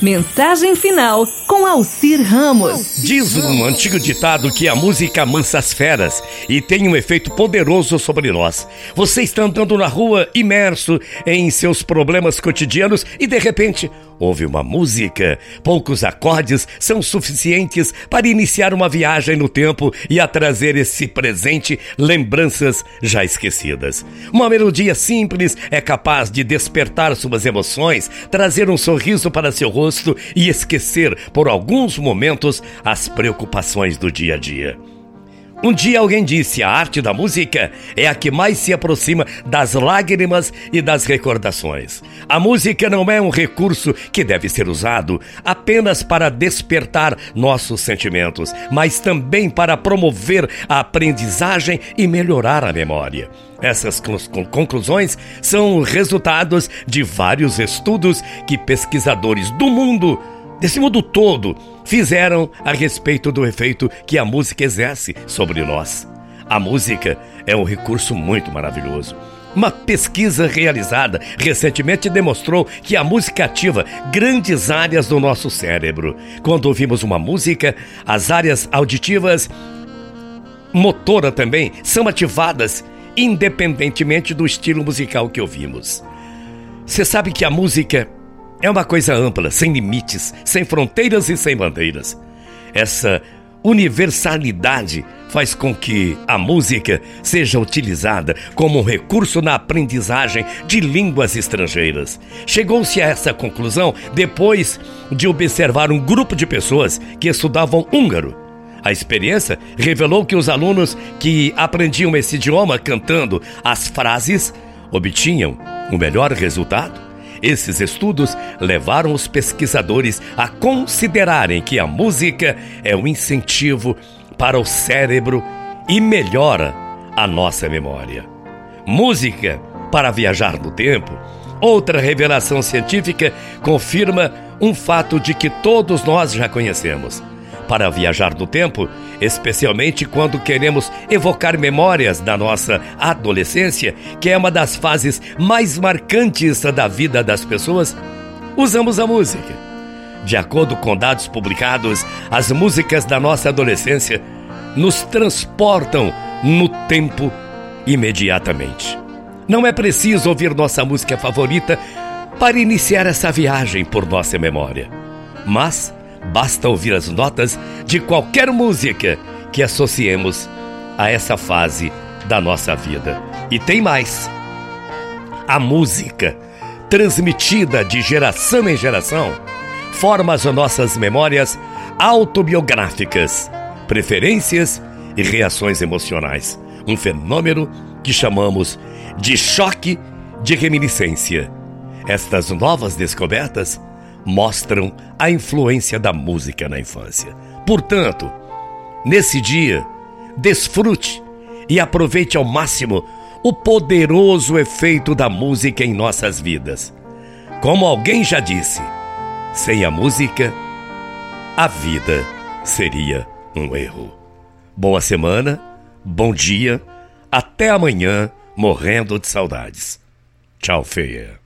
Mensagem final com Alcir Ramos. Diz um antigo ditado que a música amansa as feras e tem um efeito poderoso sobre nós. Você está andando na rua imerso em seus problemas cotidianos e de repente ouve uma música. Poucos acordes são suficientes para iniciar uma viagem no tempo e a trazer esse presente lembranças já esquecidas. Uma melodia simples é capaz de despertar suas emoções, trazer um sorriso para seu rosto e esquecer por alguns momentos as preocupações do dia a dia. Um dia alguém disse: a arte da música é a que mais se aproxima das lágrimas e das recordações. A música não é um recurso que deve ser usado apenas para despertar nossos sentimentos, mas também para promover a aprendizagem e melhorar a memória. Essas conclusões são resultados de vários estudos que pesquisadores do mundo desse mundo todo fizeram a respeito do efeito que a música exerce sobre nós. A música é um recurso muito maravilhoso. Uma pesquisa realizada recentemente demonstrou que a música ativa grandes áreas do nosso cérebro. Quando ouvimos uma música, as áreas auditivas, motora também, são ativadas independentemente do estilo musical que ouvimos. Você sabe que a música é uma coisa ampla, sem limites, sem fronteiras e sem bandeiras. Essa universalidade faz com que a música seja utilizada como um recurso na aprendizagem de línguas estrangeiras. Chegou-se a essa conclusão depois de observar um grupo de pessoas que estudavam húngaro. A experiência revelou que os alunos que aprendiam esse idioma cantando as frases obtinham o melhor resultado. Esses estudos levaram os pesquisadores a considerarem que a música é um incentivo para o cérebro e melhora a nossa memória. Música para viajar no tempo. Outra revelação científica confirma um fato de que todos nós já conhecemos para viajar no tempo, especialmente quando queremos evocar memórias da nossa adolescência, que é uma das fases mais marcantes da vida das pessoas, usamos a música. De acordo com dados publicados, as músicas da nossa adolescência nos transportam no tempo imediatamente. Não é preciso ouvir nossa música favorita para iniciar essa viagem por nossa memória. Mas Basta ouvir as notas de qualquer música que associemos a essa fase da nossa vida. E tem mais. A música, transmitida de geração em geração, forma as nossas memórias autobiográficas, preferências e reações emocionais. Um fenômeno que chamamos de choque de reminiscência. Estas novas descobertas mostram a influência da música na infância. Portanto, nesse dia, desfrute e aproveite ao máximo o poderoso efeito da música em nossas vidas. Como alguém já disse, sem a música, a vida seria um erro. Boa semana, bom dia, até amanhã, morrendo de saudades. Tchau, feia.